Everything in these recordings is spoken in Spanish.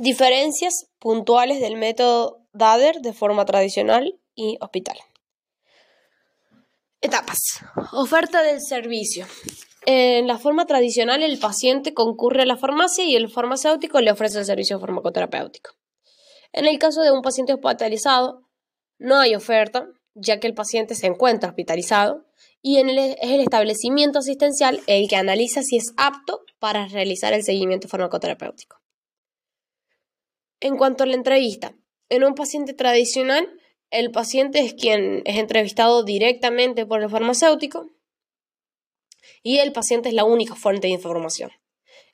Diferencias puntuales del método DADER de forma tradicional y hospital. Etapas. Oferta del servicio. En la forma tradicional, el paciente concurre a la farmacia y el farmacéutico le ofrece el servicio farmacoterapéutico. En el caso de un paciente hospitalizado, no hay oferta, ya que el paciente se encuentra hospitalizado y en es el establecimiento asistencial el que analiza si es apto para realizar el seguimiento farmacoterapéutico. En cuanto a la entrevista, en un paciente tradicional, el paciente es quien es entrevistado directamente por el farmacéutico y el paciente es la única fuente de información.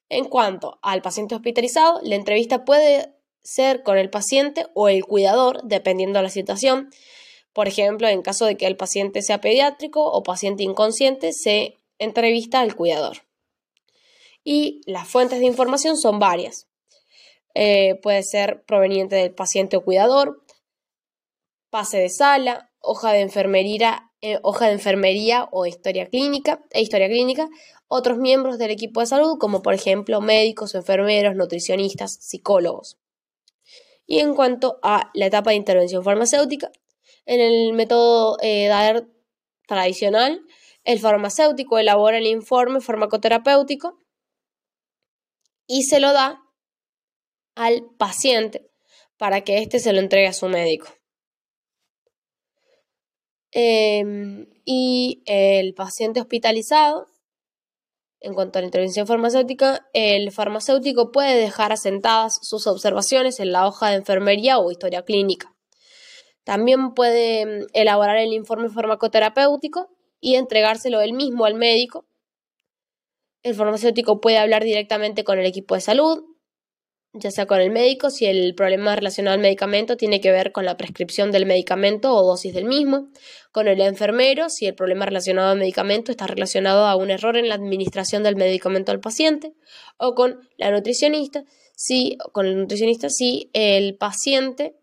En cuanto al paciente hospitalizado, la entrevista puede ser con el paciente o el cuidador, dependiendo de la situación. Por ejemplo, en caso de que el paciente sea pediátrico o paciente inconsciente, se entrevista al cuidador. Y las fuentes de información son varias. Eh, puede ser proveniente del paciente o cuidador, pase de sala, hoja de enfermería, eh, hoja de enfermería o historia clínica, e historia clínica, otros miembros del equipo de salud, como por ejemplo médicos, enfermeros, nutricionistas, psicólogos. Y en cuanto a la etapa de intervención farmacéutica, en el método eh, tradicional, el farmacéutico elabora el informe farmacoterapéutico y se lo da al paciente para que éste se lo entregue a su médico. Em, y el paciente hospitalizado, en cuanto a la intervención farmacéutica, el farmacéutico puede dejar asentadas sus observaciones en la hoja de enfermería o historia clínica. También puede em, elaborar el informe farmacoterapéutico y entregárselo él mismo al médico. El farmacéutico puede hablar directamente con el equipo de salud, ya sea con el médico, si el problema relacionado al medicamento tiene que ver con la prescripción del medicamento o dosis del mismo, con el enfermero, si el problema relacionado al medicamento está relacionado a un error en la administración del medicamento al paciente, o con la nutricionista, si, con el nutricionista, si el paciente,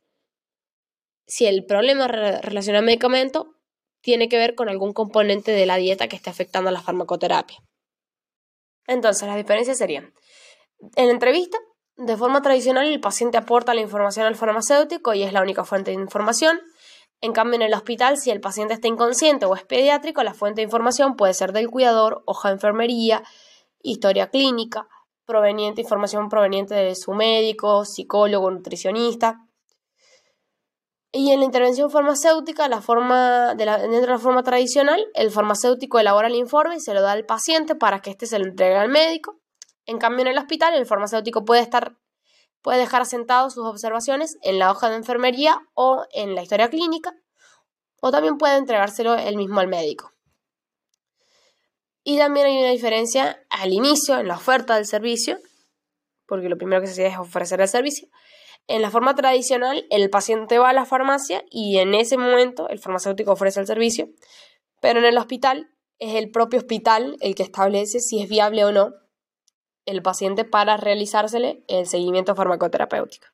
si el problema relacionado al medicamento tiene que ver con algún componente de la dieta que esté afectando a la farmacoterapia. Entonces, las diferencias serían, en entrevista, de forma tradicional, el paciente aporta la información al farmacéutico y es la única fuente de información. En cambio, en el hospital, si el paciente está inconsciente o es pediátrico, la fuente de información puede ser del cuidador, hoja de enfermería, historia clínica, proveniente, información proveniente de su médico, psicólogo, nutricionista. Y en la intervención farmacéutica, la forma de la, dentro de la forma tradicional, el farmacéutico elabora el informe y se lo da al paciente para que éste se lo entregue al médico. En cambio, en el hospital, el farmacéutico puede estar puede dejar asentados sus observaciones en la hoja de enfermería o en la historia clínica, o también puede entregárselo él mismo al médico. Y también hay una diferencia al inicio, en la oferta del servicio, porque lo primero que se hace es ofrecer el servicio. En la forma tradicional, el paciente va a la farmacia y en ese momento el farmacéutico ofrece el servicio, pero en el hospital es el propio hospital el que establece si es viable o no el paciente para realizársele el seguimiento farmacoterapéutico.